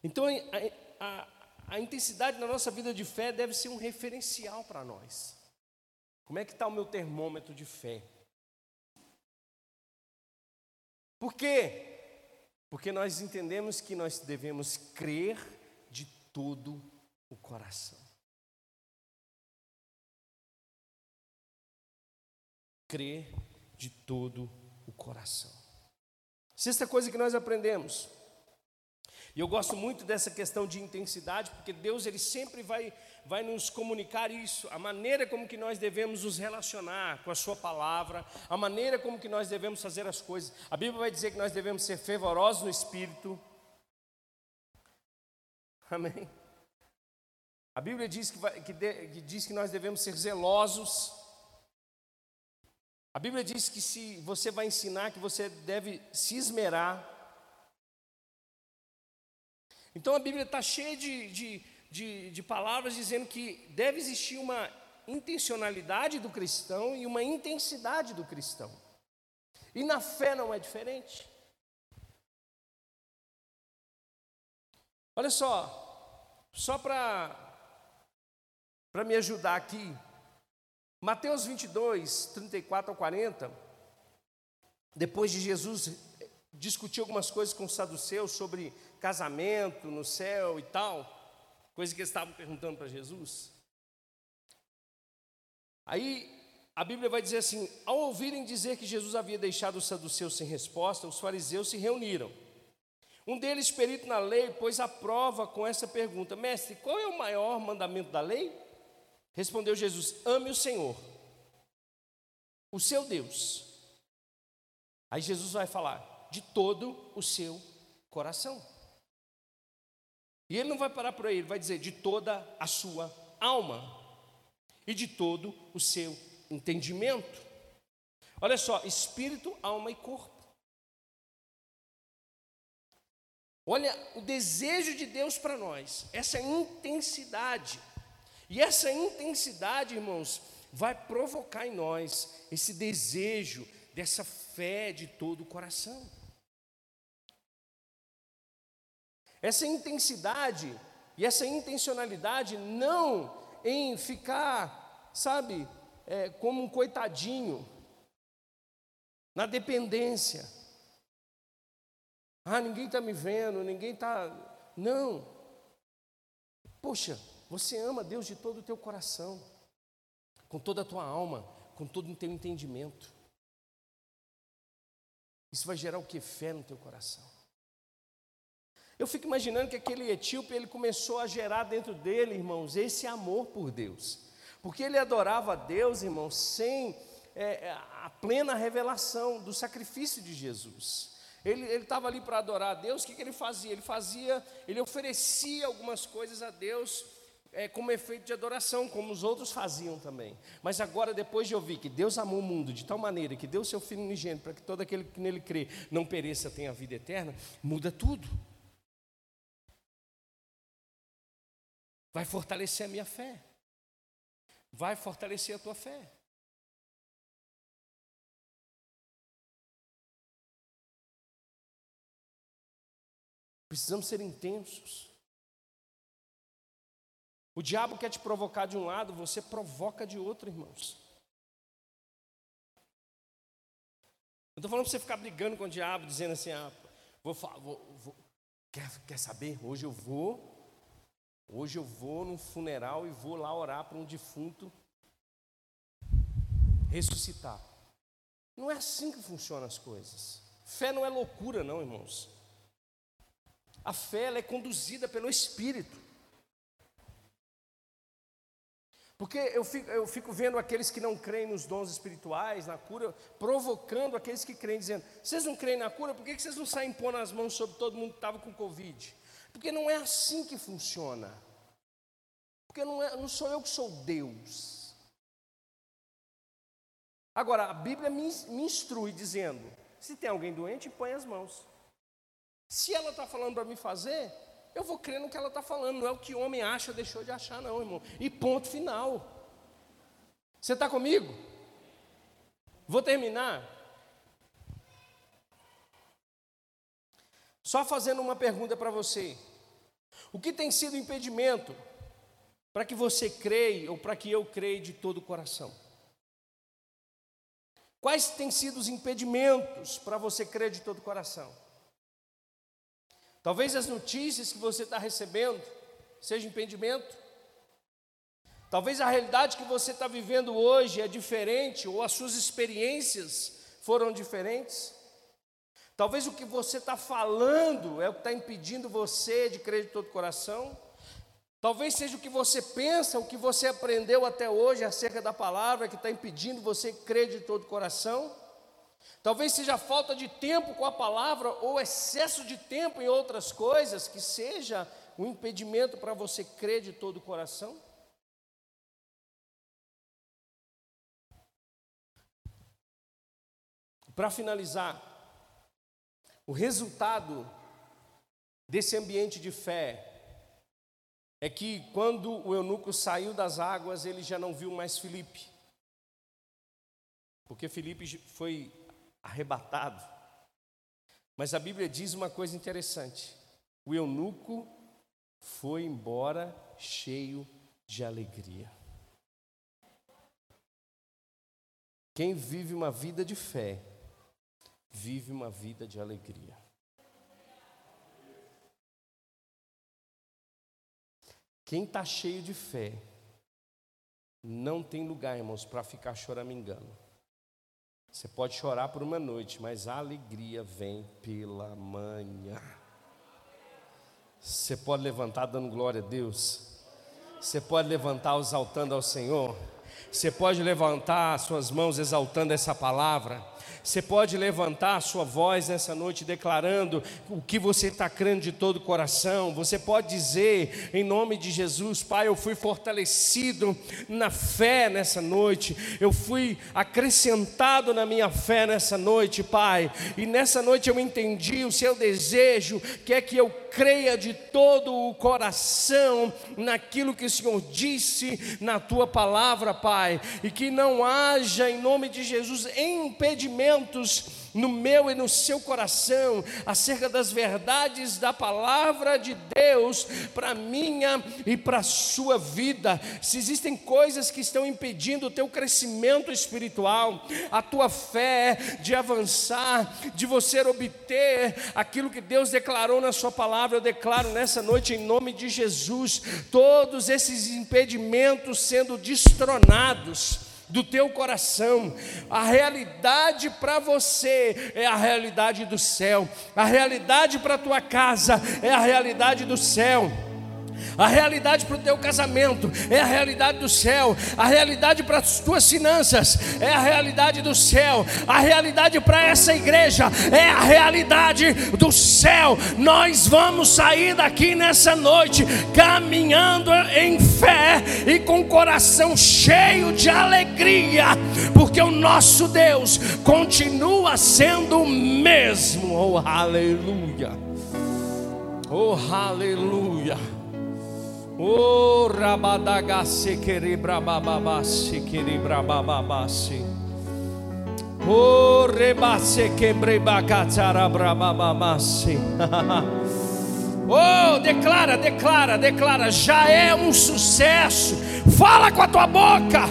Então, a, a, a intensidade na nossa vida de fé deve ser um referencial para nós. Como é que está o meu termômetro de fé? Por quê? Porque nós entendemos que nós devemos crer de todo o coração. Crer de todo o coração. Sexta coisa que nós aprendemos: e eu gosto muito dessa questão de intensidade, porque Deus ele sempre vai, vai nos comunicar isso, a maneira como que nós devemos nos relacionar com a sua palavra, a maneira como que nós devemos fazer as coisas. A Bíblia vai dizer que nós devemos ser fervorosos no espírito. Amém. A Bíblia diz que, que, de, que diz que nós devemos ser zelosos. A Bíblia diz que se você vai ensinar que você deve se esmerar então a Bíblia está cheia de, de, de, de palavras dizendo que deve existir uma intencionalidade do cristão e uma intensidade do cristão. E na fé não é diferente. Olha só, só para para me ajudar aqui, Mateus 22, 34 ao 40, depois de Jesus discutir algumas coisas com os saduceus sobre casamento no céu e tal, coisa que eles estavam perguntando para Jesus. Aí a Bíblia vai dizer assim: ao ouvirem dizer que Jesus havia deixado os saduceus sem resposta, os fariseus se reuniram. Um deles, perito na lei, pôs a prova com essa pergunta: Mestre, qual é o maior mandamento da lei? Respondeu Jesus: Ame o Senhor, o seu Deus. Aí Jesus vai falar: de todo o seu coração. E ele não vai parar por aí, ele vai dizer de toda a sua alma e de todo o seu entendimento. Olha só, espírito, alma e corpo. Olha o desejo de Deus para nós, essa intensidade. E essa intensidade, irmãos, vai provocar em nós esse desejo dessa fé de todo o coração. Essa intensidade e essa intencionalidade não em ficar, sabe, é, como um coitadinho, na dependência. Ah, ninguém está me vendo, ninguém está. Não. Poxa, você ama Deus de todo o teu coração, com toda a tua alma, com todo o teu entendimento. Isso vai gerar o que? Fé no teu coração. Eu fico imaginando que aquele etíope ele começou a gerar dentro dele, irmãos, esse amor por Deus, porque ele adorava a Deus, irmãos, sem é, é a plena revelação do sacrifício de Jesus. Ele estava ali para adorar a Deus, o que, que ele fazia? Ele fazia, ele oferecia algumas coisas a Deus é, como efeito de adoração, como os outros faziam também. Mas agora, depois de ouvir que Deus amou o mundo de tal maneira que deu seu Filho unigênito para que todo aquele que nele crê não pereça, tenha vida eterna, muda tudo. Vai fortalecer a minha fé, vai fortalecer a tua fé. Precisamos ser intensos. O diabo quer te provocar de um lado, você provoca de outro, irmãos. Não estou falando para você ficar brigando com o diabo, dizendo assim, ah, vou, vou, vou, quer, quer saber? Hoje eu vou, hoje eu vou num funeral e vou lá orar para um defunto ressuscitar. Não é assim que funcionam as coisas. Fé não é loucura, não, irmãos. A fé ela é conduzida pelo Espírito. Porque eu fico, eu fico, vendo aqueles que não creem nos dons espirituais, na cura, provocando aqueles que creem, dizendo: vocês não creem na cura, por que vocês não saem pondo as mãos sobre todo mundo que estava com Covid? Porque não é assim que funciona. Porque não, é, não sou eu que sou Deus. Agora, a Bíblia me, me instrui dizendo: se tem alguém doente, põe as mãos. Se ela está falando para mim fazer, eu vou crer no que ela está falando, não é o que o homem acha, deixou de achar, não, irmão. E ponto final. Você está comigo? Vou terminar. Só fazendo uma pergunta para você. O que tem sido impedimento para que você creia ou para que eu creia de todo o coração? Quais têm sido os impedimentos para você crer de todo o coração? Talvez as notícias que você está recebendo sejam impedimento. Talvez a realidade que você está vivendo hoje é diferente, ou as suas experiências foram diferentes. Talvez o que você está falando é o que está impedindo você de crer de todo o coração. Talvez seja o que você pensa, o que você aprendeu até hoje acerca da palavra, que está impedindo você crer de todo o coração. Talvez seja falta de tempo com a palavra ou excesso de tempo em outras coisas que seja um impedimento para você crer de todo o coração. Para finalizar, o resultado desse ambiente de fé é que quando o eunuco saiu das águas, ele já não viu mais Filipe. Porque Filipe foi arrebatado. Mas a Bíblia diz uma coisa interessante: o eunuco foi embora cheio de alegria. Quem vive uma vida de fé, vive uma vida de alegria. Quem está cheio de fé, não tem lugar, irmãos, para ficar choramingando. Você pode chorar por uma noite, mas a alegria vem pela manhã. Você pode levantar dando glória a Deus. Você pode levantar exaltando ao Senhor. Você pode levantar suas mãos exaltando essa palavra. Você pode levantar a sua voz nessa noite declarando o que você está crendo de todo o coração. Você pode dizer, em nome de Jesus, Pai, eu fui fortalecido na fé nessa noite. Eu fui acrescentado na minha fé nessa noite, Pai. E nessa noite eu entendi o seu desejo, que é que eu creia de todo o coração naquilo que o Senhor disse na tua palavra, Pai, e que não haja, em nome de Jesus, impedimentos no meu e no seu coração acerca das verdades da palavra de Deus para minha e para sua vida. Se existem coisas que estão impedindo o teu crescimento espiritual, a tua fé de avançar, de você obter aquilo que Deus declarou na sua palavra, eu declaro nessa noite em nome de Jesus, todos esses impedimentos sendo destronados do teu coração. A realidade para você é a realidade do céu. A realidade para tua casa é a realidade do céu. A realidade para o teu casamento é a realidade do céu. A realidade para as tuas finanças é a realidade do céu. A realidade para essa igreja é a realidade do céu. Nós vamos sair daqui nessa noite caminhando em fé e com o coração cheio de alegria, porque o nosso Deus continua sendo o mesmo. Oh, aleluia. Oh, aleluia. Oh, rabadagase queribrabababase queribrabababase. Oh, rebase quebrebacatarabrabababase. Oh, declara, declara, declara, já é um sucesso. Fala com a tua boca.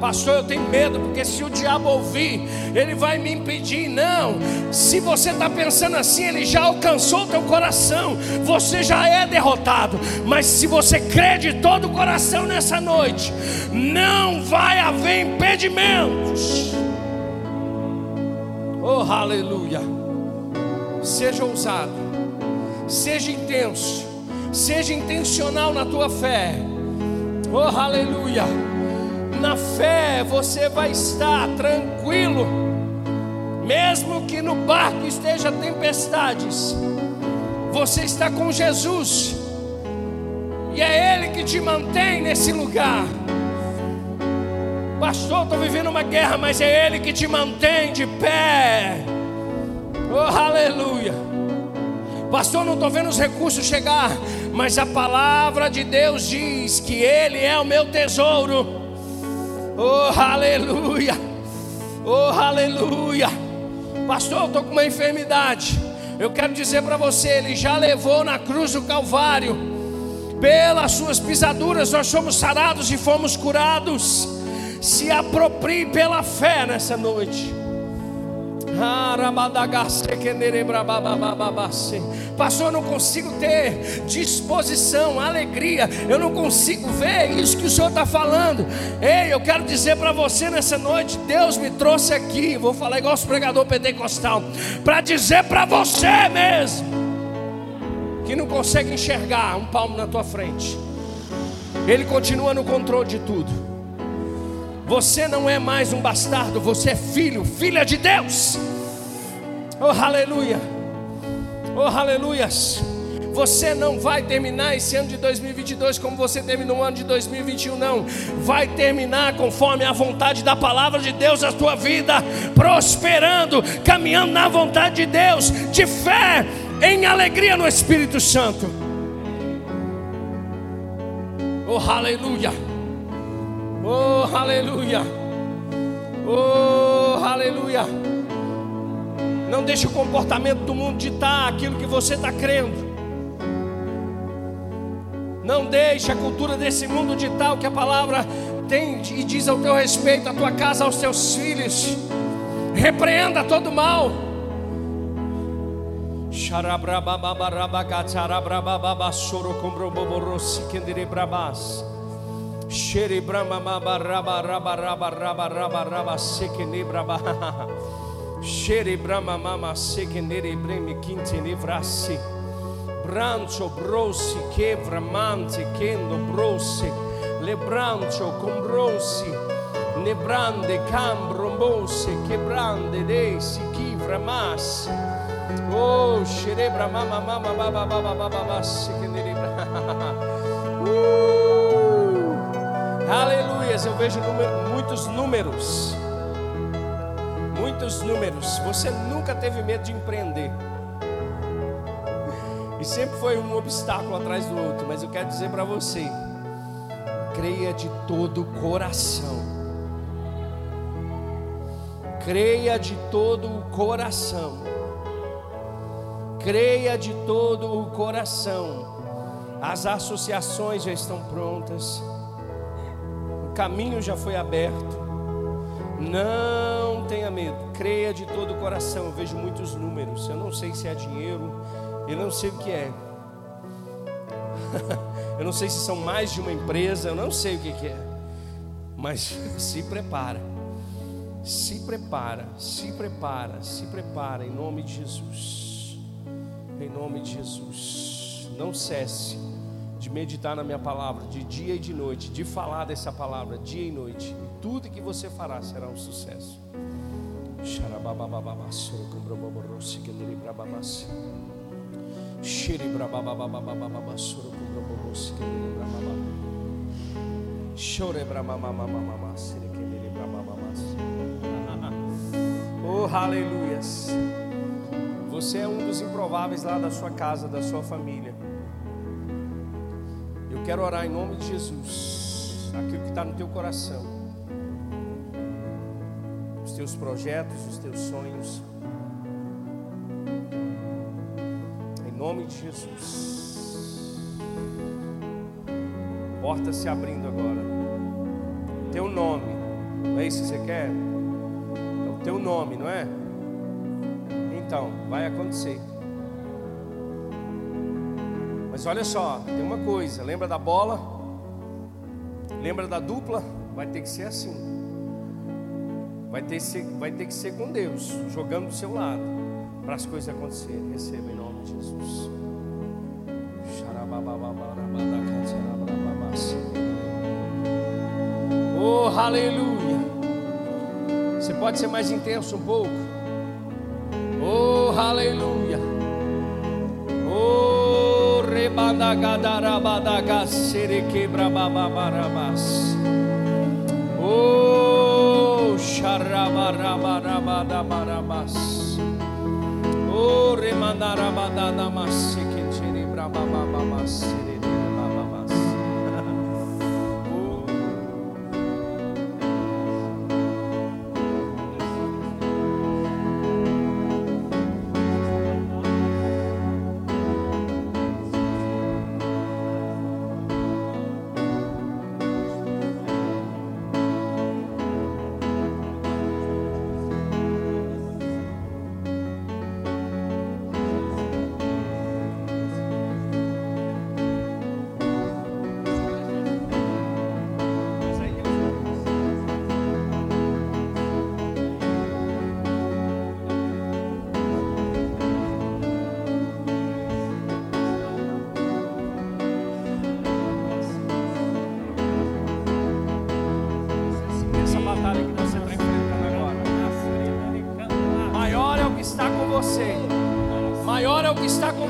Pastor, eu tenho medo, porque se o diabo ouvir, ele vai me impedir. Não, se você está pensando assim, ele já alcançou o teu coração, você já é derrotado. Mas se você crê de todo o coração nessa noite, não vai haver impedimentos. Oh, aleluia. Seja ousado, seja intenso, seja intencional na tua fé. Oh, aleluia. Na fé você vai estar tranquilo, mesmo que no barco esteja tempestades. Você está com Jesus, e é Ele que te mantém nesse lugar. Pastor, estou vivendo uma guerra, mas é Ele que te mantém de pé. Oh, aleluia. Pastor, não estou vendo os recursos chegar, mas a palavra de Deus diz que Ele é o meu tesouro. Oh, aleluia! Oh, aleluia! Pastor, eu estou com uma enfermidade. Eu quero dizer para você, Ele já levou na cruz do Calvário. Pelas suas pisaduras nós somos sarados e fomos curados. Se aproprie pela fé nessa noite. Pastor, eu não consigo ter disposição, alegria, eu não consigo ver isso que o Senhor está falando. Ei, eu quero dizer para você nessa noite: Deus me trouxe aqui, vou falar igual os pregador pentecostal, para dizer para você mesmo, que não consegue enxergar um palmo na tua frente, Ele continua no controle de tudo. Você não é mais um bastardo, você é filho, filha de Deus. Oh, aleluia. Oh, aleluias. Você não vai terminar esse ano de 2022 como você terminou o ano de 2021, não. Vai terminar conforme a vontade da palavra de Deus a tua vida, prosperando, caminhando na vontade de Deus, de fé, em alegria no Espírito Santo. Oh, aleluia. Oh, aleluia. Oh, aleluia. Não deixe o comportamento do mundo ditar aquilo que você está crendo. Não deixe a cultura desse mundo ditar o que a palavra tem e diz ao teu respeito, à tua casa, aos teus filhos. Repreenda todo mal. Xarabrababarabacatsarabrababa Sheri brama maba raba raba raba raba raba raba seke ne braba. Sheri brama mama seke ne bremi quinte ne. Brancio brossi che vramante kendo brossi. Le brancio con brossi. Ne brande cambro mosse che brande dei si chi vramassi. Oh, sheri brama mama baba baba baba seke ne brama. Oh. Aleluia, eu vejo número, muitos números. Muitos números. Você nunca teve medo de empreender. E sempre foi um obstáculo atrás do outro. Mas eu quero dizer para você: creia de todo o coração. Creia de todo o coração. Creia de todo o coração. As associações já estão prontas caminho já foi aberto. Não tenha medo, creia de todo o coração. Eu vejo muitos números. Eu não sei se é dinheiro, eu não sei o que é. eu não sei se são mais de uma empresa, eu não sei o que, é. Mas se prepara, se prepara, se prepara, se prepara em nome de Jesus. Em nome de Jesus. Não cesse de meditar na minha palavra, de dia e de noite, de falar dessa palavra dia e noite. Tudo que você fará será um sucesso. Oh, aleluias. Você é um dos improváveis lá da sua casa, da sua família. Quero orar em nome de Jesus, aquilo que está no teu coração, os teus projetos, os teus sonhos. nome de Jesus. Porta se abrindo agora. Teu nome. Não é isso que você quer? É o teu nome, não é? Então, vai acontecer. Mas olha só, tem uma coisa, lembra da bola? Lembra da dupla? Vai ter que ser assim. Vai ter, ser, vai ter que ser com Deus, jogando do seu lado, para as coisas acontecerem. Receba em nome de Jesus. Oh, aleluia. Você pode ser mais intenso um pouco. Oh, aleluia. Oh, rebadagadarabaдаgasserequebrababarabas. Oh, xarabarabarabarabas.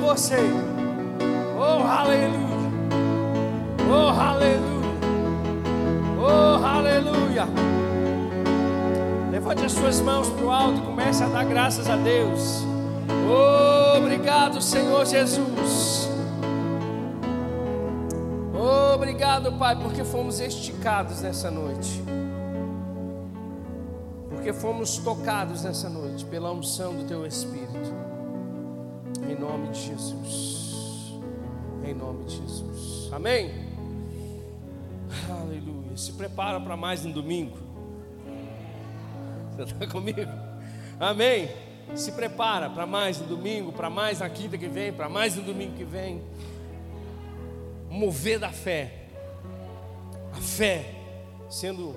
Você. Oh, aleluia. Oh, aleluia. Oh, aleluia. Levante as suas mãos para o alto e comece a dar graças a Deus. Oh, obrigado, Senhor Jesus. Obrigado, Pai, porque fomos esticados nessa noite. Porque fomos tocados nessa noite pela unção do Teu Espírito. Em nome de Jesus. Amém? Aleluia. Se prepara para mais um domingo. Você está comigo? Amém? Se prepara para mais um domingo, para mais na quinta que vem, para mais no domingo que vem. Mover da fé. A fé sendo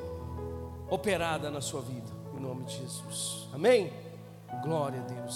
operada na sua vida. Em nome de Jesus. Amém? Glória a Deus.